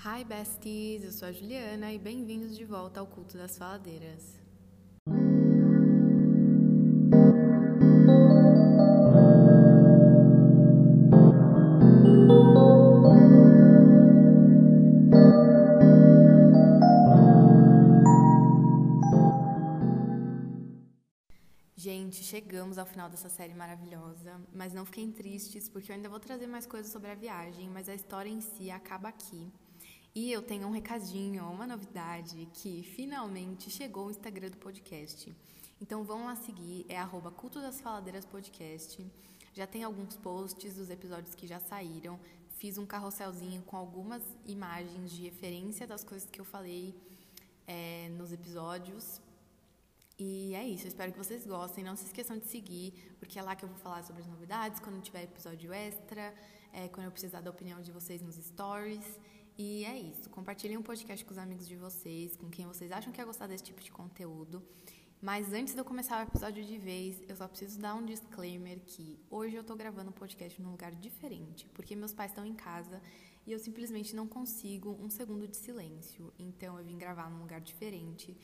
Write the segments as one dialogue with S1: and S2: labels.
S1: Hi besties, eu sou a Juliana e bem-vindos de volta ao Culto das Faladeiras. Gente, chegamos ao final dessa série maravilhosa, mas não fiquem tristes porque eu ainda vou trazer mais coisas sobre a viagem, mas a história em si acaba aqui. E eu tenho um recadinho, uma novidade, que finalmente chegou o Instagram do podcast. Então vão lá seguir, é arroba Culto das Faladeiras Podcast. Já tem alguns posts dos episódios que já saíram. Fiz um carrosselzinho com algumas imagens de referência das coisas que eu falei é, nos episódios e é isso, eu espero que vocês gostem. Não se esqueçam de seguir, porque é lá que eu vou falar sobre as novidades, quando tiver episódio extra, é, quando eu precisar da opinião de vocês nos stories. E é isso. Compartilhem o um podcast com os amigos de vocês, com quem vocês acham que ia gostar desse tipo de conteúdo. Mas antes de eu começar o episódio de vez, eu só preciso dar um disclaimer que hoje eu tô gravando um podcast num lugar diferente, porque meus pais estão em casa e eu simplesmente não consigo um segundo de silêncio. Então eu vim gravar num lugar diferente.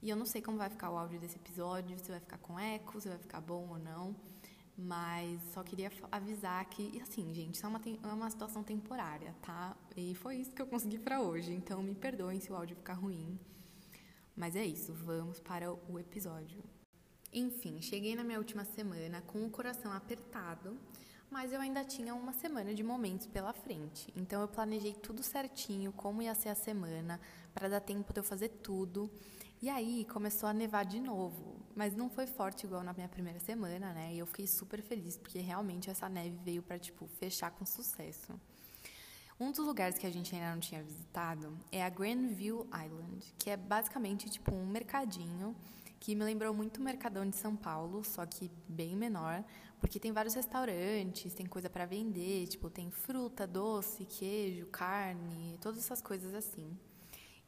S1: E eu não sei como vai ficar o áudio desse episódio, se vai ficar com eco, se vai ficar bom ou não. Mas só queria avisar que, assim, gente, isso é uma, é uma situação temporária, tá? E foi isso que eu consegui para hoje. Então me perdoem se o áudio ficar ruim. Mas é isso, vamos para o episódio. Enfim, cheguei na minha última semana com o coração apertado, mas eu ainda tinha uma semana de momentos pela frente. Então eu planejei tudo certinho, como ia ser a semana, para dar tempo de eu fazer tudo. E aí começou a nevar de novo, mas não foi forte igual na minha primeira semana, né? E eu fiquei super feliz porque realmente essa neve veio para tipo fechar com sucesso. Um dos lugares que a gente ainda não tinha visitado é a Grandview Island, que é basicamente tipo um mercadinho que me lembrou muito o Mercadão de São Paulo, só que bem menor, porque tem vários restaurantes, tem coisa para vender, tipo tem fruta, doce, queijo, carne, todas essas coisas assim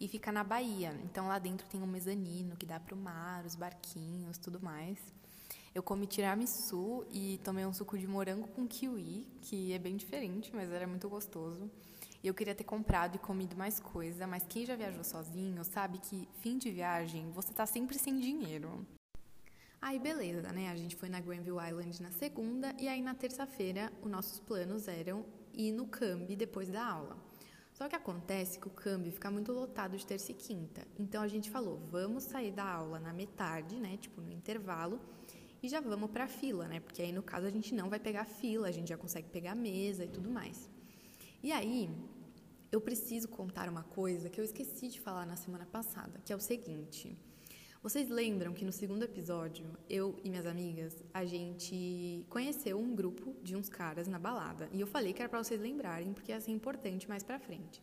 S1: e fica na Bahia. Então lá dentro tem um mezanino que dá para o mar, os barquinhos, tudo mais. Eu comi tiramisu e tomei um suco de morango com kiwi, que é bem diferente, mas era muito gostoso. E eu queria ter comprado e comido mais coisa, mas quem já viajou sozinho sabe que fim de viagem você tá sempre sem dinheiro. Aí beleza, né? A gente foi na Granville Island na segunda e aí na terça-feira os nossos planos eram ir no Cambi depois da aula. Só que acontece que o câmbio fica muito lotado de terça e quinta. Então a gente falou, vamos sair da aula na metade, né, tipo no intervalo, e já vamos para a fila, né? Porque aí no caso a gente não vai pegar fila, a gente já consegue pegar mesa e tudo mais. E aí, eu preciso contar uma coisa que eu esqueci de falar na semana passada, que é o seguinte: vocês lembram que no segundo episódio, eu e minhas amigas, a gente conheceu um grupo de uns caras na balada. E eu falei que era para vocês lembrarem, porque ia ser importante mais pra frente.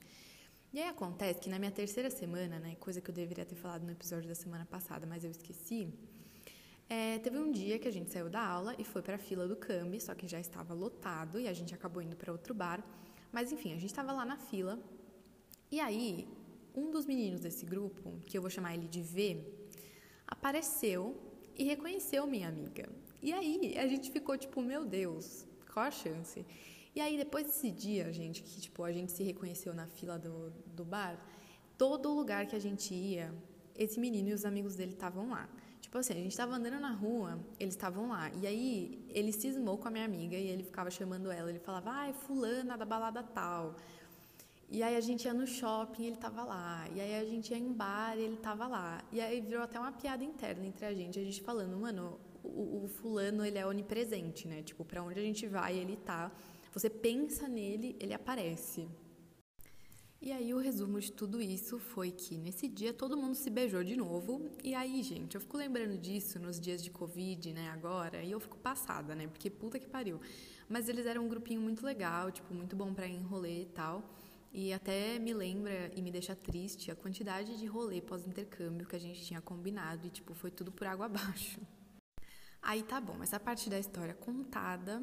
S1: E aí acontece que na minha terceira semana, né, coisa que eu deveria ter falado no episódio da semana passada, mas eu esqueci, é, teve um dia que a gente saiu da aula e foi para a fila do Cambi, só que já estava lotado e a gente acabou indo para outro bar. Mas enfim, a gente estava lá na fila. E aí, um dos meninos desse grupo, que eu vou chamar ele de V, apareceu e reconheceu minha amiga. E aí a gente ficou tipo, meu Deus, qual a chance? E aí depois desse dia, gente, que tipo a gente se reconheceu na fila do, do bar, todo lugar que a gente ia, esse menino e os amigos dele estavam lá. Tipo assim, a gente estava andando na rua, eles estavam lá. E aí ele cismou com a minha amiga e ele ficava chamando ela. Ele falava, ai, fulana da balada tal. E aí a gente ia no shopping, ele tava lá. E aí a gente ia em bar, ele tava lá. E aí virou até uma piada interna entre a gente, a gente falando, mano, o, o fulano, ele é onipresente, né? Tipo, para onde a gente vai, ele tá. Você pensa nele, ele aparece. E aí o resumo de tudo isso foi que nesse dia todo mundo se beijou de novo. E aí, gente, eu fico lembrando disso nos dias de Covid, né, agora, e eu fico passada, né? Porque puta que pariu. Mas eles eram um grupinho muito legal, tipo, muito bom para enrolar e tal. E até me lembra e me deixa triste a quantidade de rolê pós-intercâmbio que a gente tinha combinado e, tipo, foi tudo por água abaixo. Aí tá bom, essa parte da história contada,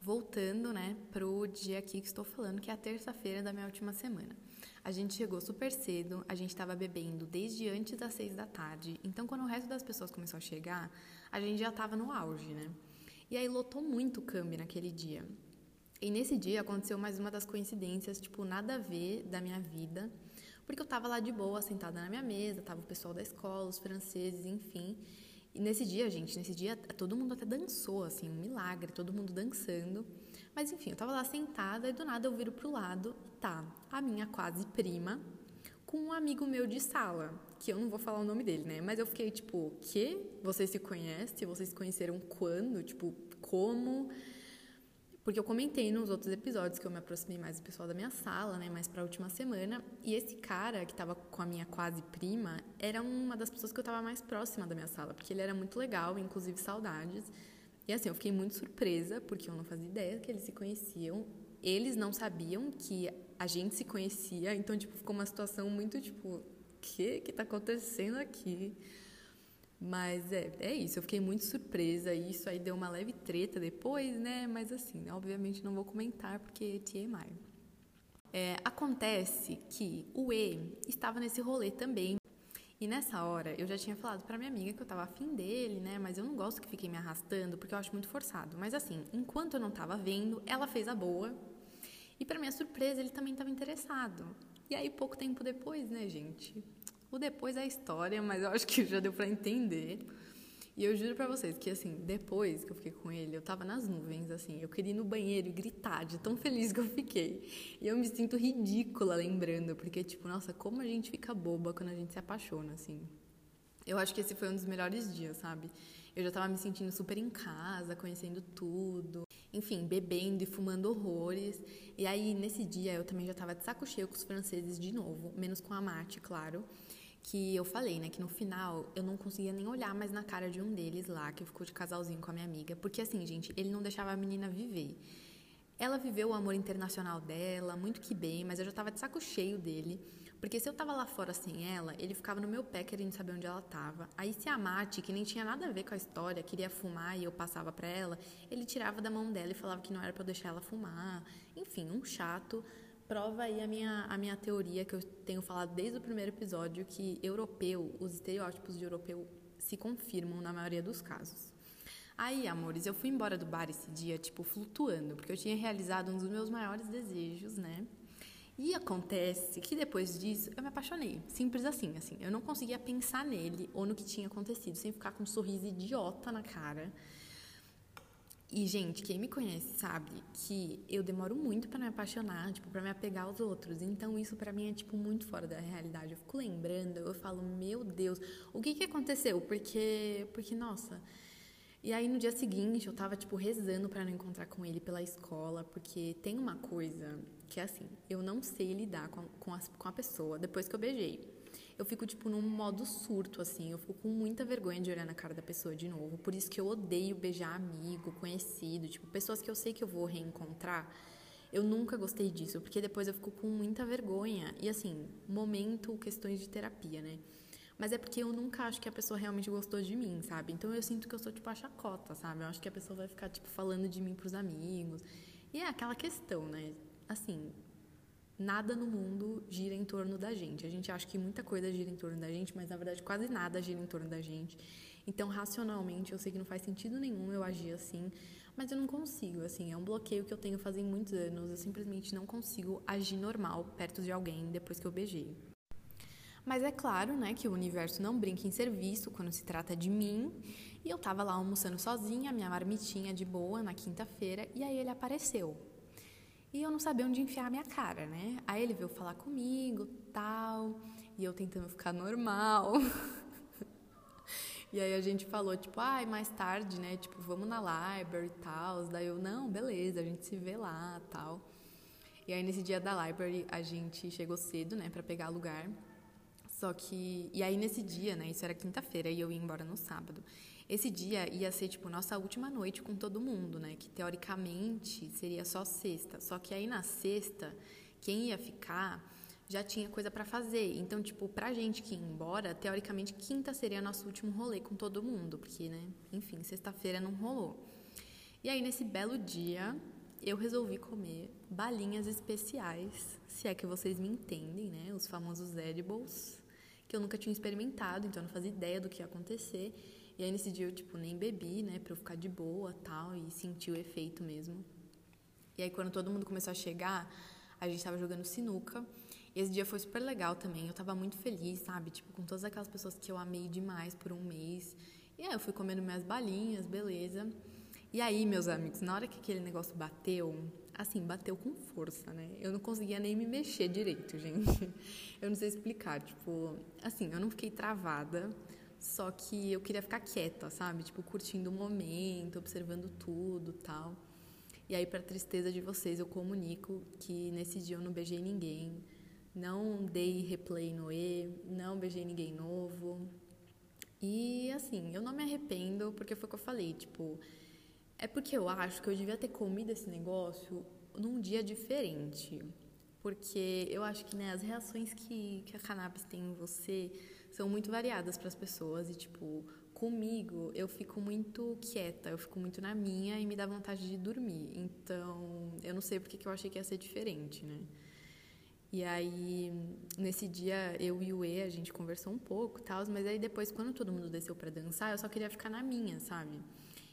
S1: voltando, né, pro dia aqui que estou falando, que é a terça-feira da minha última semana. A gente chegou super cedo, a gente estava bebendo desde antes das seis da tarde, então quando o resto das pessoas começou a chegar, a gente já estava no auge, né? E aí lotou muito o câmbio naquele dia. E nesse dia aconteceu mais uma das coincidências, tipo, nada a ver da minha vida, porque eu tava lá de boa, sentada na minha mesa, tava o pessoal da escola, os franceses, enfim. E nesse dia, gente, nesse dia todo mundo até dançou, assim, um milagre, todo mundo dançando. Mas enfim, eu tava lá sentada e do nada eu viro pro lado e tá a minha quase prima com um amigo meu de sala, que eu não vou falar o nome dele, né? Mas eu fiquei tipo, que? Vocês se conhecem? Vocês se conheceram quando? Tipo, como? Porque eu comentei nos outros episódios que eu me aproximei mais do pessoal da minha sala, né, mais para a última semana, e esse cara que estava com a minha quase prima era uma das pessoas que eu estava mais próxima da minha sala, porque ele era muito legal, inclusive saudades. E assim, eu fiquei muito surpresa, porque eu não fazia ideia que eles se conheciam. Eles não sabiam que a gente se conhecia, então tipo, ficou uma situação muito tipo, o que que tá acontecendo aqui? Mas é, é isso, eu fiquei muito surpresa. E isso aí deu uma leve treta depois, né? Mas assim, obviamente não vou comentar porque TMI. É, acontece que o E estava nesse rolê também. E nessa hora eu já tinha falado para minha amiga que eu tava afim dele, né? Mas eu não gosto que fiquem me arrastando porque eu acho muito forçado. Mas assim, enquanto eu não tava vendo, ela fez a boa. E para minha surpresa, ele também estava interessado. E aí, pouco tempo depois, né, gente? O depois é a história, mas eu acho que já deu para entender. E eu juro para vocês que, assim, depois que eu fiquei com ele, eu tava nas nuvens, assim. Eu queria ir no banheiro e gritar de tão feliz que eu fiquei. E eu me sinto ridícula lembrando, porque, tipo, nossa, como a gente fica boba quando a gente se apaixona, assim. Eu acho que esse foi um dos melhores dias, sabe? Eu já tava me sentindo super em casa, conhecendo tudo. Enfim, bebendo e fumando horrores. E aí, nesse dia, eu também já tava de saco cheio com os franceses de novo, menos com a Mate, claro que eu falei, né, que no final eu não conseguia nem olhar mais na cara de um deles lá, que ficou de casalzinho com a minha amiga, porque assim, gente, ele não deixava a menina viver. Ela viveu o amor internacional dela, muito que bem, mas eu já tava de saco cheio dele, porque se eu tava lá fora sem ela, ele ficava no meu pé querendo saber onde ela tava. Aí se a Mati, que nem tinha nada a ver com a história, queria fumar e eu passava para ela, ele tirava da mão dela e falava que não era para deixar ela fumar. Enfim, um chato prova aí a minha, a minha teoria que eu tenho falado desde o primeiro episódio, que europeu, os estereótipos de europeu se confirmam na maioria dos casos. Aí, amores, eu fui embora do bar esse dia, tipo, flutuando, porque eu tinha realizado um dos meus maiores desejos, né? E acontece que depois disso eu me apaixonei. Simples assim, assim. Eu não conseguia pensar nele ou no que tinha acontecido sem ficar com um sorriso idiota na cara. E, gente, quem me conhece sabe que eu demoro muito para me apaixonar, tipo, para me apegar aos outros. Então, isso para mim é, tipo, muito fora da realidade. Eu fico lembrando, eu falo, meu Deus, o que que aconteceu? Porque, porque nossa. E aí, no dia seguinte, eu tava, tipo, rezando para não encontrar com ele pela escola, porque tem uma coisa que é assim, eu não sei lidar com a, com a, com a pessoa depois que eu beijei eu fico, tipo, num modo surto, assim. Eu fico com muita vergonha de olhar na cara da pessoa de novo. Por isso que eu odeio beijar amigo, conhecido, tipo, pessoas que eu sei que eu vou reencontrar. Eu nunca gostei disso, porque depois eu fico com muita vergonha. E assim, momento, questões de terapia, né? Mas é porque eu nunca acho que a pessoa realmente gostou de mim, sabe? Então eu sinto que eu sou tipo a chacota, sabe? Eu acho que a pessoa vai ficar tipo falando de mim pros amigos. E é aquela questão, né? Assim, nada no mundo gira em torno da gente. A gente acha que muita coisa gira em torno da gente, mas na verdade quase nada gira em torno da gente. Então, racionalmente, eu sei que não faz sentido nenhum eu agir assim, mas eu não consigo, assim, é um bloqueio que eu tenho fazem muitos anos. Eu simplesmente não consigo agir normal perto de alguém depois que eu beijei. Mas é claro, né, que o universo não brinca em serviço quando se trata de mim. E eu tava lá almoçando sozinha, minha marmitinha de boa na quinta-feira, e aí ele apareceu. E eu não sabia onde enfiar a minha cara, né? Aí ele veio falar comigo, tal, e eu tentando ficar normal. e aí a gente falou, tipo, ai, ah, mais tarde, né? Tipo, vamos na library e tal. Daí eu, não, beleza, a gente se vê lá, tal. E aí nesse dia da library a gente chegou cedo, né, para pegar lugar. Só que e aí nesse dia, né, isso era quinta-feira e eu ia embora no sábado. Esse dia ia ser, tipo, nossa última noite com todo mundo, né? Que teoricamente seria só sexta. Só que aí na sexta, quem ia ficar já tinha coisa para fazer. Então, tipo, pra gente que ia embora, teoricamente quinta seria nosso último rolê com todo mundo, porque, né, enfim, sexta-feira não rolou. E aí nesse belo dia, eu resolvi comer balinhas especiais, se é que vocês me entendem, né, os famosos edibles, que eu nunca tinha experimentado, então eu não fazia ideia do que ia acontecer. E aí nesse dia eu, tipo, nem bebi, né, pra eu ficar de boa tal, e sentir o efeito mesmo. E aí, quando todo mundo começou a chegar, a gente tava jogando sinuca. E esse dia foi super legal também. Eu tava muito feliz, sabe? Tipo, com todas aquelas pessoas que eu amei demais por um mês. E aí eu fui comendo minhas balinhas, beleza. E aí, meus amigos, na hora que aquele negócio bateu, assim, bateu com força, né? Eu não conseguia nem me mexer direito, gente. Eu não sei explicar, tipo, assim, eu não fiquei travada, só que eu queria ficar quieta, sabe? Tipo, curtindo o momento, observando tudo, tal. E aí, para tristeza de vocês, eu comunico que nesse dia eu não beijei ninguém, não dei replay no E, não beijei ninguém novo. E assim, eu não me arrependo, porque foi o que eu falei, tipo, é porque eu acho que eu devia ter comido esse negócio num dia diferente. Porque eu acho que né, as reações que, que a cannabis tem em você são muito variadas para as pessoas. E, tipo, comigo eu fico muito quieta, eu fico muito na minha e me dá vontade de dormir. Então, eu não sei porque que eu achei que ia ser diferente, né? E aí, nesse dia, eu e o E, a gente conversou um pouco tal, mas aí depois, quando todo mundo desceu para dançar, eu só queria ficar na minha, sabe?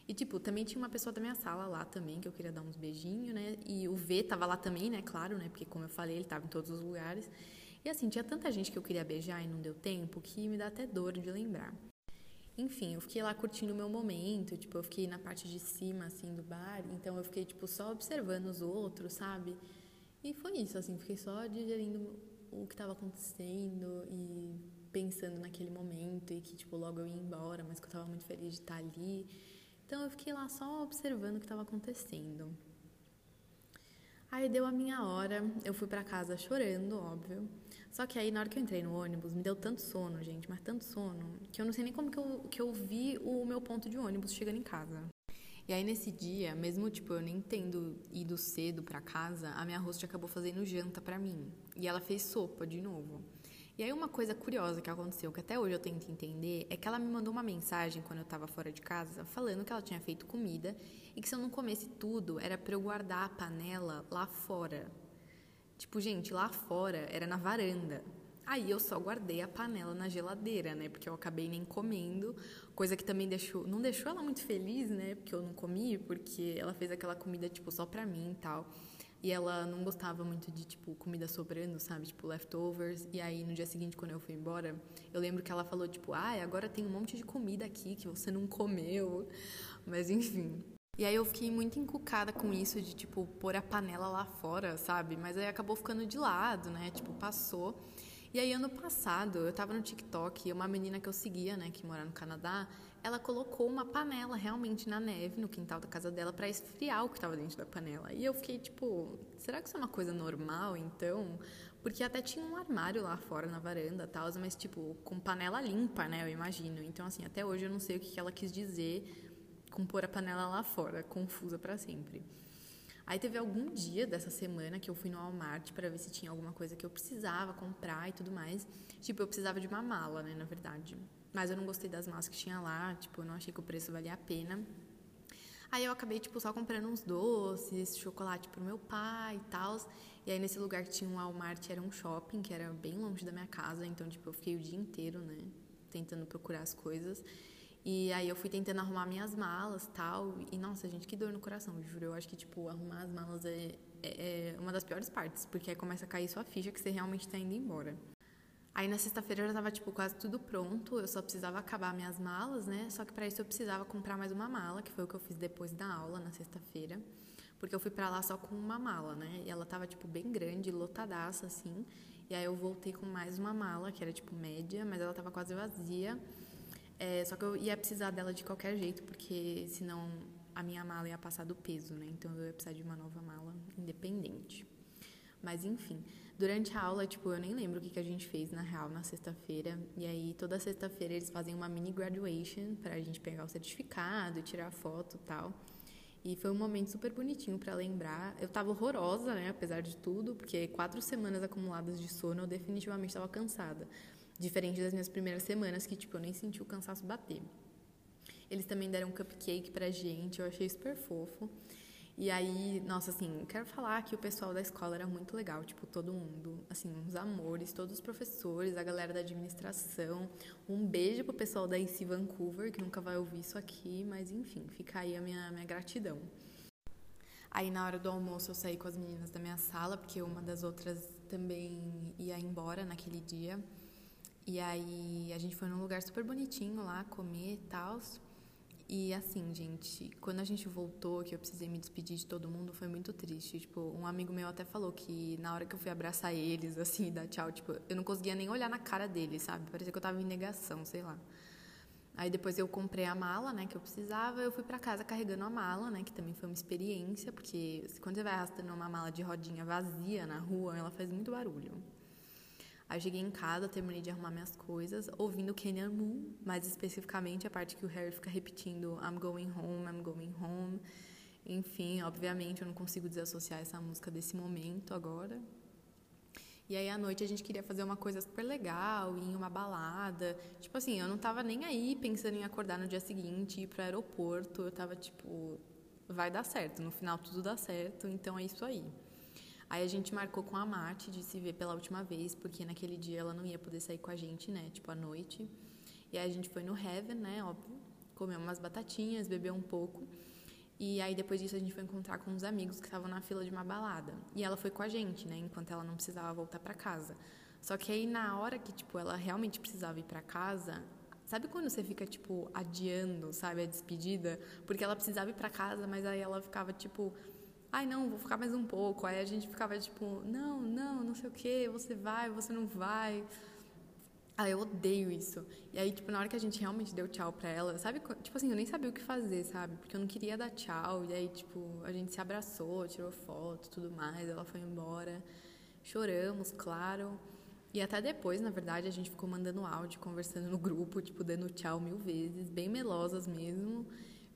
S1: E, tipo, também tinha uma pessoa da minha sala lá também, que eu queria dar uns beijinhos, né? E o V tava lá também, né? Claro, né? Porque, como eu falei, ele tava em todos os lugares. E, assim, tinha tanta gente que eu queria beijar e não deu tempo que me dá até dor de lembrar. Enfim, eu fiquei lá curtindo o meu momento, tipo, eu fiquei na parte de cima, assim, do bar. Então, eu fiquei, tipo, só observando os outros, sabe? E foi isso, assim, fiquei só digerindo o que estava acontecendo e pensando naquele momento e que, tipo, logo eu ia embora, mas que eu estava muito feliz de estar ali. Então eu fiquei lá só observando o que estava acontecendo. Aí deu a minha hora, eu fui para casa chorando, óbvio. Só que aí na hora que eu entrei no ônibus, me deu tanto sono, gente, mas tanto sono, que eu não sei nem como que eu, que eu vi o meu ponto de ônibus chegando em casa. E aí nesse dia, mesmo tipo eu nem tendo ido cedo para casa, a minha host acabou fazendo janta para mim. E ela fez sopa de novo. E aí uma coisa curiosa que aconteceu, que até hoje eu tento entender, é que ela me mandou uma mensagem quando eu estava fora de casa, falando que ela tinha feito comida e que se eu não comesse tudo, era para eu guardar a panela lá fora. Tipo, gente, lá fora era na varanda. Aí eu só guardei a panela na geladeira, né? Porque eu acabei nem comendo, coisa que também deixou, não deixou ela muito feliz, né? Porque eu não comi, porque ela fez aquela comida tipo só pra mim e tal. E ela não gostava muito de, tipo, comida sobrando, sabe? Tipo, leftovers. E aí, no dia seguinte, quando eu fui embora, eu lembro que ela falou, tipo, ah, agora tem um monte de comida aqui que você não comeu. Mas, enfim. E aí eu fiquei muito encucada com isso de, tipo, pôr a panela lá fora, sabe? Mas aí acabou ficando de lado, né? Tipo, passou. E aí, ano passado, eu tava no TikTok e uma menina que eu seguia, né, que mora no Canadá, ela colocou uma panela realmente na neve, no quintal da casa dela, para esfriar o que estava dentro da panela. E eu fiquei tipo, será que isso é uma coisa normal, então? Porque até tinha um armário lá fora na varanda tal, mas tipo, com panela limpa, né, eu imagino. Então, assim, até hoje eu não sei o que ela quis dizer com pôr a panela lá fora, confusa para sempre. Aí teve algum dia dessa semana que eu fui no Walmart para ver se tinha alguma coisa que eu precisava comprar e tudo mais. Tipo, eu precisava de uma mala, né, na verdade. Mas eu não gostei das malas que tinha lá, tipo, eu não achei que o preço valia a pena. Aí eu acabei, tipo, só comprando uns doces, chocolate pro meu pai e tal. E aí nesse lugar que tinha um Walmart era um shopping, que era bem longe da minha casa, então, tipo, eu fiquei o dia inteiro, né, tentando procurar as coisas. E aí eu fui tentando arrumar minhas malas tal. E nossa, gente, que dor no coração, juro. Eu acho que, tipo, arrumar as malas é, é, é uma das piores partes, porque aí começa a cair sua ficha que você realmente tá indo embora. Aí na sexta-feira eu já tava, tipo, quase tudo pronto. Eu só precisava acabar minhas malas, né? Só que para isso eu precisava comprar mais uma mala, que foi o que eu fiz depois da aula na sexta-feira. Porque eu fui para lá só com uma mala, né? E ela tava, tipo, bem grande, lotadaça, assim. E aí eu voltei com mais uma mala, que era, tipo, média, mas ela tava quase vazia. É, só que eu ia precisar dela de qualquer jeito, porque senão a minha mala ia passar do peso, né? Então eu ia precisar de uma nova mala independente. Mas enfim, durante a aula, tipo, eu nem lembro o que, que a gente fez na real na sexta-feira. E aí toda sexta-feira eles fazem uma mini graduation pra gente pegar o certificado, tirar foto tal. E foi um momento super bonitinho para lembrar. Eu tava horrorosa, né, apesar de tudo, porque quatro semanas acumuladas de sono eu definitivamente estava cansada. Diferente das minhas primeiras semanas, que, tipo, eu nem senti o cansaço bater. Eles também deram um cupcake pra gente, eu achei super fofo. E aí, nossa, assim, quero falar que o pessoal da escola era muito legal, tipo, todo mundo, assim, uns amores, todos os professores, a galera da administração. Um beijo pro pessoal da IC Vancouver, que nunca vai ouvir isso aqui, mas enfim, fica aí a minha, minha gratidão. Aí na hora do almoço eu saí com as meninas da minha sala, porque uma das outras também ia embora naquele dia. E aí a gente foi num lugar super bonitinho lá comer e tal. E assim, gente, quando a gente voltou, que eu precisei me despedir de todo mundo, foi muito triste. Tipo, um amigo meu até falou que na hora que eu fui abraçar eles, assim, dar tchau, tipo, eu não conseguia nem olhar na cara deles, sabe? Parecia que eu tava em negação, sei lá. Aí depois eu comprei a mala, né, que eu precisava, eu fui para casa carregando a mala, né, que também foi uma experiência, porque quando você vai arrastando uma mala de rodinha vazia na rua, ela faz muito barulho. Aí cheguei em casa, terminei de arrumar minhas coisas, ouvindo Kenyan Moon, mais especificamente a parte que o Harry fica repetindo I'm going home, I'm going home. Enfim, obviamente eu não consigo desassociar essa música desse momento agora. E aí à noite a gente queria fazer uma coisa super legal, ir em uma balada. Tipo assim, eu não tava nem aí pensando em acordar no dia seguinte, ir pro aeroporto. Eu tava tipo, vai dar certo, no final tudo dá certo, então é isso aí. Aí a gente marcou com a Marte de se ver pela última vez, porque naquele dia ela não ia poder sair com a gente, né? Tipo, à noite. E aí a gente foi no Heaven, né? Óbvio. Comeu umas batatinhas, bebeu um pouco. E aí depois disso a gente foi encontrar com uns amigos que estavam na fila de uma balada. E ela foi com a gente, né? Enquanto ela não precisava voltar para casa. Só que aí na hora que, tipo, ela realmente precisava ir para casa, Sabe quando você fica, tipo, adiando, sabe, a despedida? Porque ela precisava ir para casa, mas aí ela ficava, tipo, ai não, vou ficar mais um pouco. Aí a gente ficava tipo, não, não, não sei o que, você vai, você não vai. Ah, eu odeio isso. E aí, tipo, na hora que a gente realmente deu tchau pra ela, sabe? Tipo assim, eu nem sabia o que fazer, sabe? Porque eu não queria dar tchau. E aí, tipo, a gente se abraçou, tirou foto, tudo mais. Ela foi embora. Choramos, claro. E até depois, na verdade, a gente ficou mandando áudio, conversando no grupo, tipo, dando tchau mil vezes, bem melosas mesmo.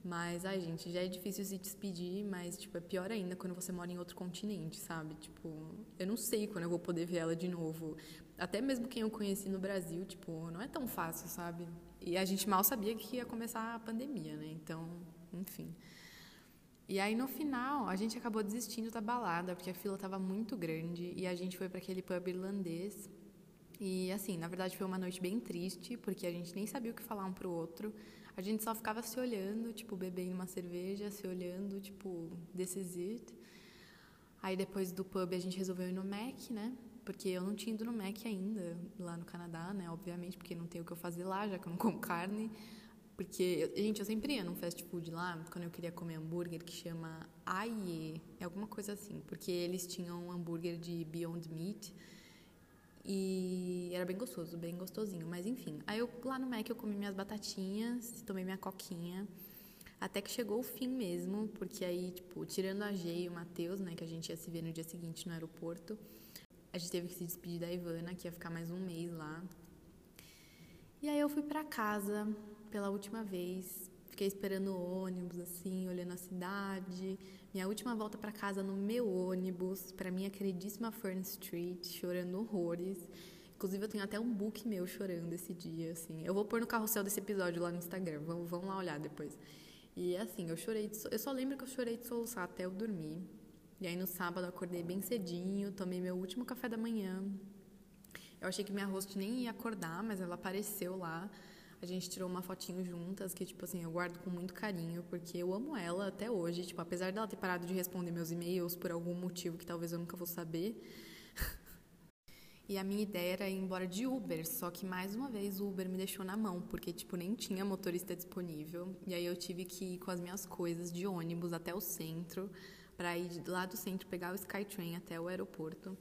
S1: Mas, ai, gente, já é difícil se despedir, mas, tipo, é pior ainda quando você mora em outro continente, sabe? Tipo, eu não sei quando eu vou poder ver ela de novo. Até mesmo quem eu conheci no Brasil, tipo, não é tão fácil, sabe? E a gente mal sabia que ia começar a pandemia, né? Então, enfim. E aí, no final, a gente acabou desistindo da balada, porque a fila estava muito grande, e a gente foi para aquele pub irlandês. E, assim, na verdade, foi uma noite bem triste, porque a gente nem sabia o que falar um pro outro. A gente só ficava se olhando, tipo, bebendo uma cerveja, se olhando, tipo, this is it. Aí depois do pub a gente resolveu ir no Mac, né? Porque eu não tinha ido no Mac ainda, lá no Canadá, né? Obviamente, porque não tem o que eu fazer lá, já que eu não como carne. Porque, gente, eu sempre ia num fast food lá, quando eu queria comer hambúrguer, que chama Aie, é alguma coisa assim. Porque eles tinham um hambúrguer de Beyond Meat, e era bem gostoso, bem gostosinho. Mas enfim, aí eu lá no Mac eu comi minhas batatinhas, tomei minha coquinha. Até que chegou o fim mesmo, porque aí, tipo, tirando a G e o Matheus, né, que a gente ia se ver no dia seguinte no aeroporto, a gente teve que se despedir da Ivana, que ia ficar mais um mês lá. E aí eu fui para casa pela última vez, fiquei esperando o ônibus, assim, olhando a cidade, minha última volta para casa no meu ônibus, para minha queridíssima Fern Street, chorando horrores. Inclusive, eu tenho até um book meu chorando esse dia, assim. Eu vou pôr no carrossel desse episódio lá no Instagram, vamos, vamos lá olhar depois. E assim, eu chorei, de, eu só lembro que eu chorei de soluçar até eu dormir. E aí no sábado eu acordei bem cedinho, tomei meu último café da manhã. Eu achei que minha host nem ia acordar, mas ela apareceu lá. A gente tirou uma fotinho juntas, que, tipo assim, eu guardo com muito carinho, porque eu amo ela até hoje. Tipo, apesar dela ter parado de responder meus e-mails por algum motivo que talvez eu nunca vou saber. e a minha ideia era ir embora de Uber, só que mais uma vez o Uber me deixou na mão, porque, tipo, nem tinha motorista disponível. E aí eu tive que ir com as minhas coisas de ônibus até o centro, para ir lá do centro pegar o Skytrain até o aeroporto.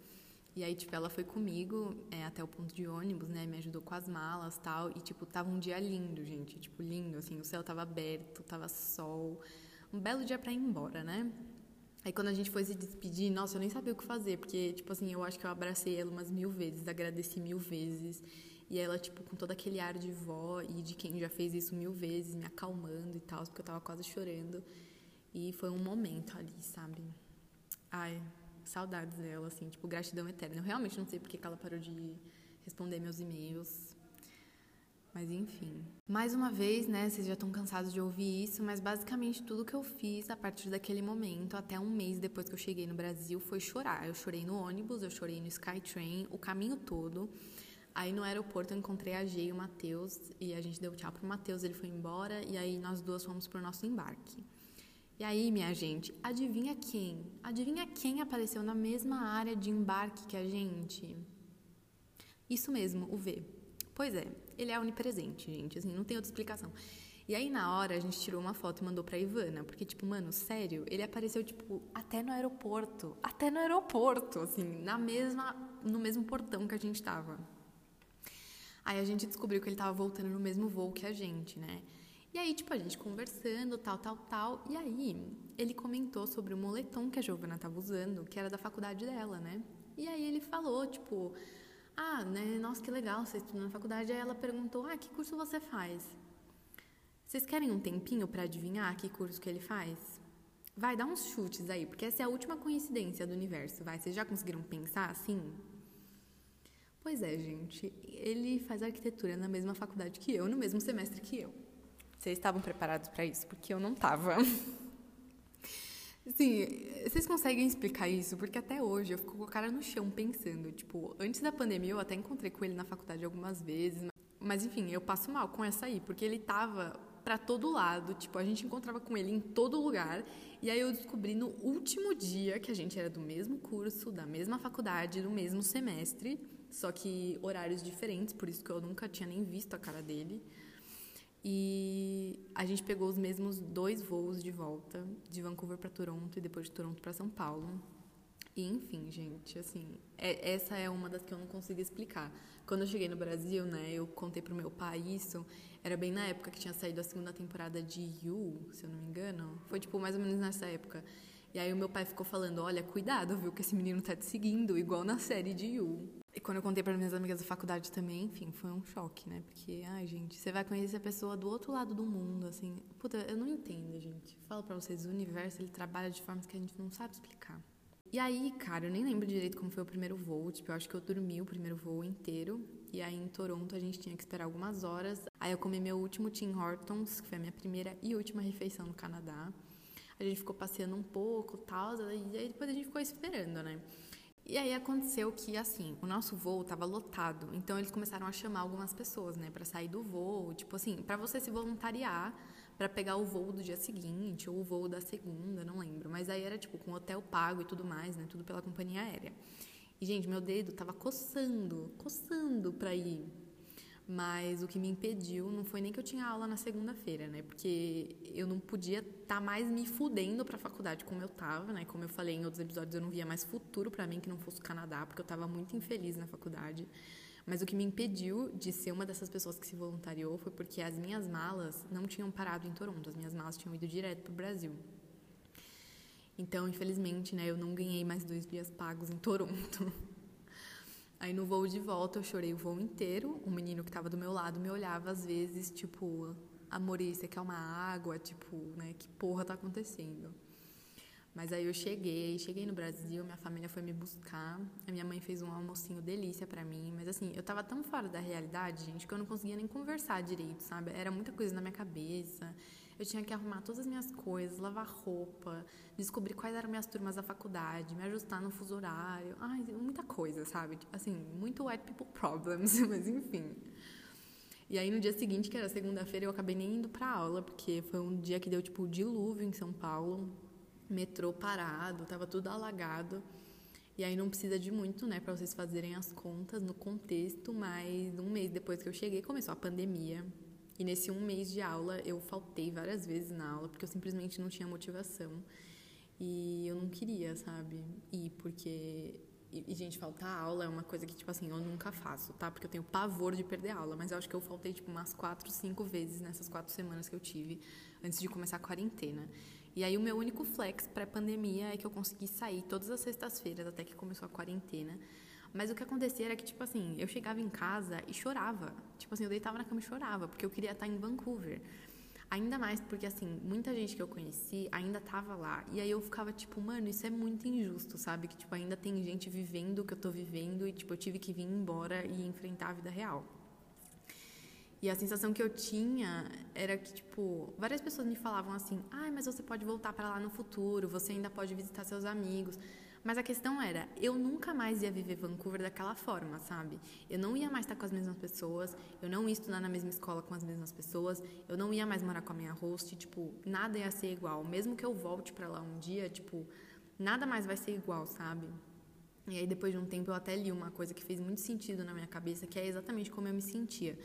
S1: E aí, tipo, ela foi comigo é, até o ponto de ônibus, né? Me ajudou com as malas tal. E, tipo, tava um dia lindo, gente. Tipo, lindo, assim. O céu tava aberto, tava sol. Um belo dia pra ir embora, né? Aí, quando a gente foi se despedir, nossa, eu nem sabia o que fazer. Porque, tipo assim, eu acho que eu abracei ela umas mil vezes, agradeci mil vezes. E ela, tipo, com todo aquele ar de vó e de quem já fez isso mil vezes, me acalmando e tal, porque eu tava quase chorando. E foi um momento ali, sabe? Ai, saudades dela, assim, tipo, gratidão eterna. Eu realmente não sei porque ela parou de responder meus e-mails. Mas enfim. Mais uma vez, né, vocês já estão cansados de ouvir isso, mas basicamente tudo que eu fiz a partir daquele momento, até um mês depois que eu cheguei no Brasil, foi chorar. Eu chorei no ônibus, eu chorei no Skytrain, o caminho todo. Aí no aeroporto eu encontrei a G e o Matheus, e a gente deu tchau pro Matheus, ele foi embora, e aí nós duas fomos pro nosso embarque. E aí, minha gente, adivinha quem? Adivinha quem apareceu na mesma área de embarque que a gente? Isso mesmo, o V. Pois é, ele é onipresente, gente, assim, não tem outra explicação. E aí, na hora, a gente tirou uma foto e mandou pra Ivana, porque, tipo, mano, sério, ele apareceu, tipo, até no aeroporto. Até no aeroporto, assim, na mesma, no mesmo portão que a gente tava. Aí a gente descobriu que ele tava voltando no mesmo voo que a gente, né? E aí, tipo, a gente conversando, tal, tal, tal. E aí, ele comentou sobre o moletom que a Giovana tava usando, que era da faculdade dela, né? E aí ele falou, tipo, ah, né, nossa, que legal, você estuda na faculdade. Aí ela perguntou, ah, que curso você faz? Vocês querem um tempinho para adivinhar que curso que ele faz? Vai, dá uns chutes aí, porque essa é a última coincidência do universo, vai. Vocês já conseguiram pensar assim? Pois é, gente. Ele faz arquitetura na mesma faculdade que eu, no mesmo semestre que eu. Vocês estavam preparados para isso? Porque eu não estava. Sim, vocês conseguem explicar isso? Porque até hoje eu fico com a cara no chão pensando. Tipo, antes da pandemia eu até encontrei com ele na faculdade algumas vezes. Mas enfim, eu passo mal com essa aí, porque ele tava para todo lado. Tipo, a gente encontrava com ele em todo lugar. E aí eu descobri no último dia que a gente era do mesmo curso, da mesma faculdade, do mesmo semestre, só que horários diferentes, por isso que eu nunca tinha nem visto a cara dele. E a gente pegou os mesmos dois voos de volta, de Vancouver para Toronto e depois de Toronto para São Paulo. E enfim, gente, assim, é, essa é uma das que eu não consigo explicar. Quando eu cheguei no Brasil, né, eu contei pro meu pai isso. Era bem na época que tinha saído a segunda temporada de You, se eu não me engano. Foi tipo mais ou menos nessa época. E aí o meu pai ficou falando: "Olha, cuidado, viu, que esse menino tá te seguindo, igual na série de You". E quando eu contei para minhas amigas da faculdade também, enfim, foi um choque, né? Porque, ai, gente, você vai conhecer a pessoa do outro lado do mundo, assim. Puta, eu não entendo, gente. Falo para vocês, o universo, ele trabalha de formas que a gente não sabe explicar. E aí, cara, eu nem lembro direito como foi o primeiro voo. Tipo, eu acho que eu dormi o primeiro voo inteiro. E aí, em Toronto, a gente tinha que esperar algumas horas. Aí, eu comi meu último Tim Hortons, que foi a minha primeira e última refeição no Canadá. A gente ficou passeando um pouco, tal, e aí depois a gente ficou esperando, né? E aí aconteceu que, assim, o nosso voo estava lotado. Então eles começaram a chamar algumas pessoas, né, para sair do voo. Tipo assim, para você se voluntariar para pegar o voo do dia seguinte ou o voo da segunda, não lembro. Mas aí era tipo com hotel pago e tudo mais, né, tudo pela companhia aérea. E, gente, meu dedo tava coçando, coçando para ir mas o que me impediu não foi nem que eu tinha aula na segunda-feira, né? Porque eu não podia estar tá mais me fudendo para a faculdade como eu tava, né? Como eu falei em outros episódios, eu não via mais futuro para mim que não fosse o Canadá, porque eu estava muito infeliz na faculdade. Mas o que me impediu de ser uma dessas pessoas que se voluntariou foi porque as minhas malas não tinham parado em Toronto, as minhas malas tinham ido direto para o Brasil. Então, infelizmente, né, eu não ganhei mais dois dias pagos em Toronto. Aí no voo de volta eu chorei o voo inteiro. O menino que estava do meu lado me olhava às vezes, tipo, amor, você quer uma água? Tipo, né, que porra tá acontecendo? Mas aí eu cheguei, cheguei no Brasil, minha família foi me buscar. A minha mãe fez um almocinho delícia para mim, mas assim, eu tava tão fora da realidade, gente, que eu não conseguia nem conversar direito, sabe? Era muita coisa na minha cabeça. Eu tinha que arrumar todas as minhhas coisas, lavar roupa, descobrir quais eram minhas turmas da faculdade, me ajustar no fuso horário. Ai, muita coisa, sabe? Assim, muito white people problems, mas enfim. E aí no dia seguinte, que era segunda-feira, eu acabei nem indo pra aula, porque foi um dia que deu tipo dilúvio em São Paulo, metrô parado, tava tudo alagado. E aí não precisa de muito, né, para vocês fazerem as contas no contexto, mas um mês depois que eu cheguei começou a pandemia. E nesse um mês de aula, eu faltei várias vezes na aula, porque eu simplesmente não tinha motivação. E eu não queria, sabe? Ir, porque. E, gente, faltar aula é uma coisa que, tipo assim, eu nunca faço, tá? Porque eu tenho pavor de perder aula. Mas eu acho que eu faltei, tipo, umas quatro, cinco vezes nessas quatro semanas que eu tive antes de começar a quarentena. E aí, o meu único flex pré-pandemia é que eu consegui sair todas as sextas-feiras, até que começou a quarentena. Mas o que acontecia era que, tipo assim, eu chegava em casa e chorava. Tipo assim, eu deitava na cama e chorava, porque eu queria estar em Vancouver. Ainda mais porque, assim, muita gente que eu conheci ainda tava lá. E aí eu ficava, tipo, mano, isso é muito injusto, sabe? Que, tipo, ainda tem gente vivendo o que eu tô vivendo e, tipo, eu tive que vir embora e enfrentar a vida real. E a sensação que eu tinha era que, tipo, várias pessoas me falavam assim: ai, mas você pode voltar para lá no futuro, você ainda pode visitar seus amigos. Mas a questão era, eu nunca mais ia viver Vancouver daquela forma, sabe? Eu não ia mais estar com as mesmas pessoas, eu não ia estudar na mesma escola com as mesmas pessoas, eu não ia mais morar com a minha host, tipo, nada ia ser igual. Mesmo que eu volte para lá um dia, tipo, nada mais vai ser igual, sabe? E aí depois de um tempo eu até li uma coisa que fez muito sentido na minha cabeça, que é exatamente como eu me sentia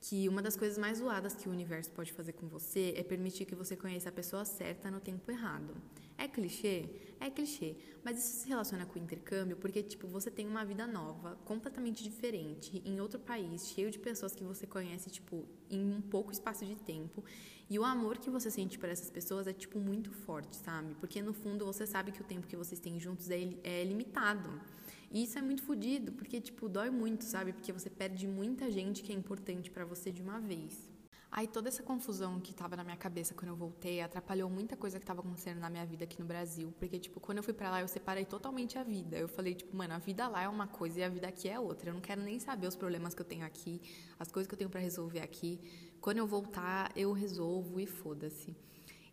S1: que uma das coisas mais zoadas que o universo pode fazer com você é permitir que você conheça a pessoa certa no tempo errado. É clichê? É clichê. Mas isso se relaciona com o intercâmbio porque, tipo, você tem uma vida nova, completamente diferente, em outro país, cheio de pessoas que você conhece, tipo, em um pouco espaço de tempo. E o amor que você sente por essas pessoas é, tipo, muito forte, sabe? Porque, no fundo, você sabe que o tempo que vocês têm juntos é, é limitado. E isso é muito fodido, porque, tipo, dói muito, sabe? Porque você perde muita gente que é importante para você de uma vez. Aí toda essa confusão que tava na minha cabeça quando eu voltei atrapalhou muita coisa que tava acontecendo na minha vida aqui no Brasil. Porque, tipo, quando eu fui para lá, eu separei totalmente a vida. Eu falei, tipo, mano, a vida lá é uma coisa e a vida aqui é outra. Eu não quero nem saber os problemas que eu tenho aqui, as coisas que eu tenho para resolver aqui. Quando eu voltar, eu resolvo e foda-se.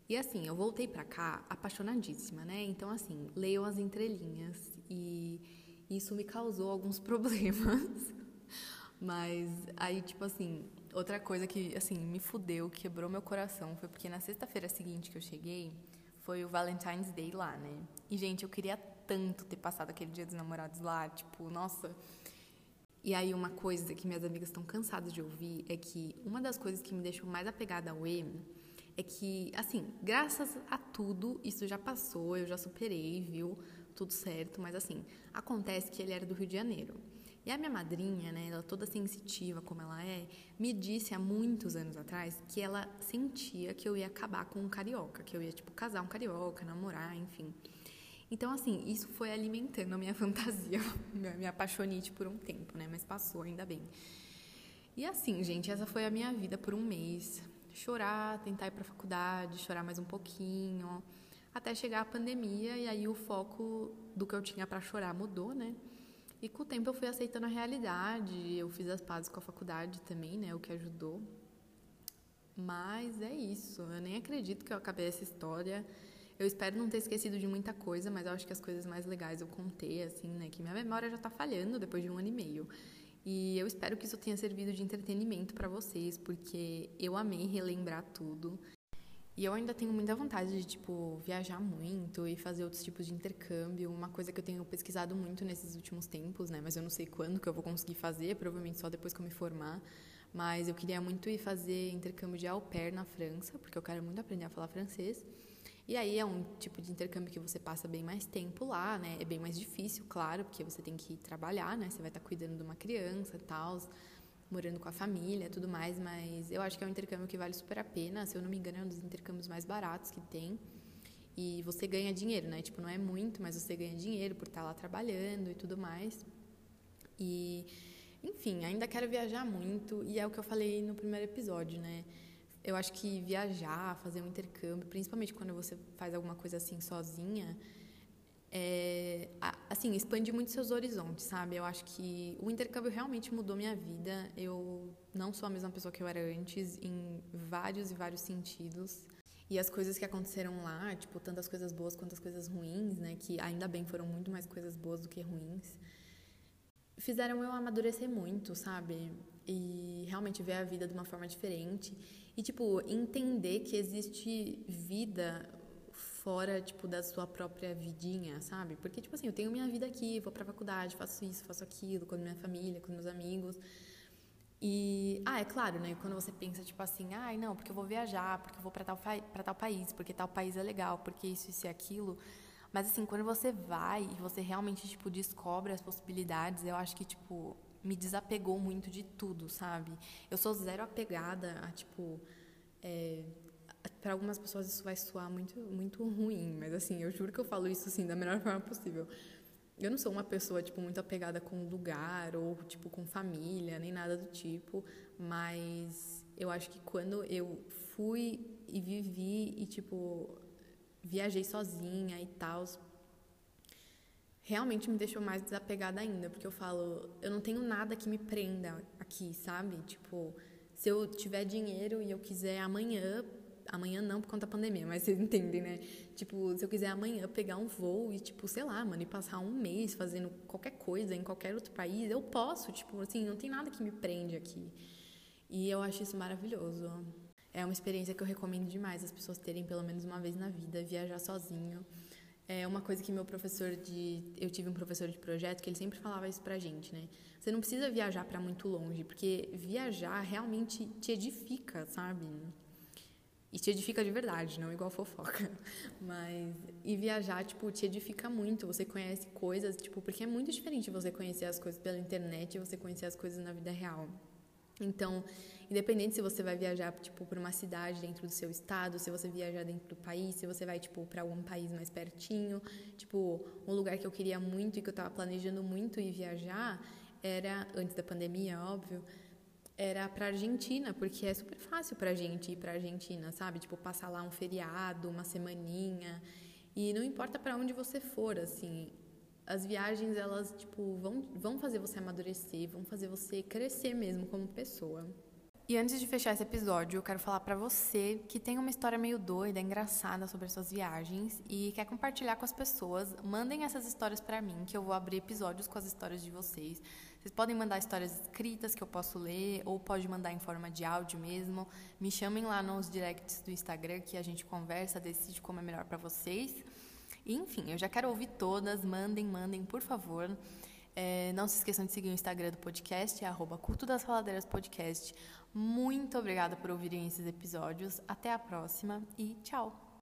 S1: E assim, eu voltei pra cá apaixonadíssima, né? Então, assim, leiam as entrelinhas e isso me causou alguns problemas. Mas aí, tipo assim, outra coisa que, assim, me fudeu, quebrou meu coração, foi porque na sexta-feira seguinte que eu cheguei, foi o Valentine's Day lá, né? E, gente, eu queria tanto ter passado aquele dia dos namorados lá, tipo, nossa. E aí, uma coisa que minhas amigas estão cansadas de ouvir é que uma das coisas que me deixou mais apegada ao E é que, assim, graças a tudo, isso já passou, eu já superei, viu? Tudo certo, mas assim, acontece que ele era do Rio de Janeiro. E a minha madrinha, né, ela toda sensitiva como ela é, me disse há muitos anos atrás que ela sentia que eu ia acabar com um carioca, que eu ia tipo casar um carioca, namorar, enfim. Então assim, isso foi alimentando a minha fantasia, minha apaixonite por um tempo, né, mas passou ainda bem. E assim, gente, essa foi a minha vida por um mês. Chorar, tentar ir para a faculdade, chorar mais um pouquinho, até chegar a pandemia e aí o foco do que eu tinha para chorar mudou, né? E com o tempo eu fui aceitando a realidade, eu fiz as pazes com a faculdade também, né? O que ajudou. Mas é isso, eu nem acredito que eu acabei essa história. Eu espero não ter esquecido de muita coisa, mas eu acho que as coisas mais legais eu contei, assim, né? Que minha memória já tá falhando depois de um ano e meio. E eu espero que isso tenha servido de entretenimento para vocês, porque eu amei relembrar tudo. E eu ainda tenho muita vontade de, tipo, viajar muito e fazer outros tipos de intercâmbio. Uma coisa que eu tenho pesquisado muito nesses últimos tempos, né? Mas eu não sei quando que eu vou conseguir fazer, provavelmente só depois que eu me formar. Mas eu queria muito ir fazer intercâmbio de au pair na França, porque eu quero muito aprender a falar francês. E aí é um tipo de intercâmbio que você passa bem mais tempo lá, né? É bem mais difícil, claro, porque você tem que trabalhar, né? Você vai estar cuidando de uma criança e tal morando com a família tudo mais, mas eu acho que é um intercâmbio que vale super a pena. Se eu não me engano, é um dos intercâmbios mais baratos que tem. E você ganha dinheiro, né? Tipo, não é muito, mas você ganha dinheiro por estar lá trabalhando e tudo mais. E, enfim, ainda quero viajar muito, e é o que eu falei no primeiro episódio, né? Eu acho que viajar, fazer um intercâmbio, principalmente quando você faz alguma coisa assim sozinha, é, assim, expande muito seus horizontes, sabe? Eu acho que o intercâmbio realmente mudou minha vida. Eu não sou a mesma pessoa que eu era antes em vários e vários sentidos. E as coisas que aconteceram lá, tipo, tantas coisas boas quanto as coisas ruins, né? Que ainda bem foram muito mais coisas boas do que ruins. Fizeram eu amadurecer muito, sabe? E realmente ver a vida de uma forma diferente. E, tipo, entender que existe vida fora, tipo, da sua própria vidinha, sabe? Porque, tipo assim, eu tenho minha vida aqui, vou pra faculdade, faço isso, faço aquilo, com minha família, com meus amigos. E, ah, é claro, né? Quando você pensa, tipo assim, ai, ah, não, porque eu vou viajar, porque eu vou para tal, pra tal país, porque tal país é legal, porque isso, isso e aquilo. Mas, assim, quando você vai e você realmente, tipo, descobre as possibilidades, eu acho que, tipo, me desapegou muito de tudo, sabe? Eu sou zero apegada a, tipo, é, para algumas pessoas isso vai soar muito muito ruim, mas assim, eu juro que eu falo isso assim da melhor forma possível. Eu não sou uma pessoa tipo muito apegada com lugar ou tipo com família, nem nada do tipo, mas eu acho que quando eu fui e vivi e tipo viajei sozinha e tal, realmente me deixou mais desapegada ainda, porque eu falo, eu não tenho nada que me prenda aqui, sabe? Tipo, se eu tiver dinheiro e eu quiser amanhã amanhã não por conta da pandemia, mas vocês entendem, né? Tipo, se eu quiser amanhã pegar um voo e, tipo, sei lá, mano, e passar um mês fazendo qualquer coisa em qualquer outro país, eu posso, tipo, assim, não tem nada que me prende aqui. E eu acho isso maravilhoso. É uma experiência que eu recomendo demais as pessoas terem pelo menos uma vez na vida, viajar sozinho. É uma coisa que meu professor de. Eu tive um professor de projeto que ele sempre falava isso pra gente, né? Você não precisa viajar para muito longe, porque viajar realmente te edifica, sabe? E te edifica de verdade, não igual fofoca. Mas. E viajar, tipo, te edifica muito. Você conhece coisas, tipo, porque é muito diferente você conhecer as coisas pela internet e você conhecer as coisas na vida real. Então, independente se você vai viajar tipo para uma cidade dentro do seu estado, se você viajar dentro do país, se você vai tipo para algum país mais pertinho, tipo um lugar que eu queria muito e que eu estava planejando muito ir viajar era antes da pandemia, óbvio, era para Argentina, porque é super fácil para a gente ir para Argentina, sabe? Tipo passar lá um feriado, uma semaninha e não importa para onde você for, assim, as viagens elas tipo vão vão fazer você amadurecer, vão fazer você crescer mesmo como pessoa. E antes de fechar esse episódio, eu quero falar para você que tem uma história meio doida, engraçada sobre as suas viagens e quer compartilhar com as pessoas, mandem essas histórias para mim, que eu vou abrir episódios com as histórias de vocês. Vocês podem mandar histórias escritas que eu posso ler ou pode mandar em forma de áudio mesmo. Me chamem lá nos directs do Instagram que a gente conversa, decide como é melhor para vocês. E, enfim, eu já quero ouvir todas. Mandem, mandem, por favor. É, não se esqueçam de seguir o Instagram do podcast, é arroba Culto das Faladeiras Podcast. Muito obrigada por ouvirem esses episódios. Até a próxima e tchau!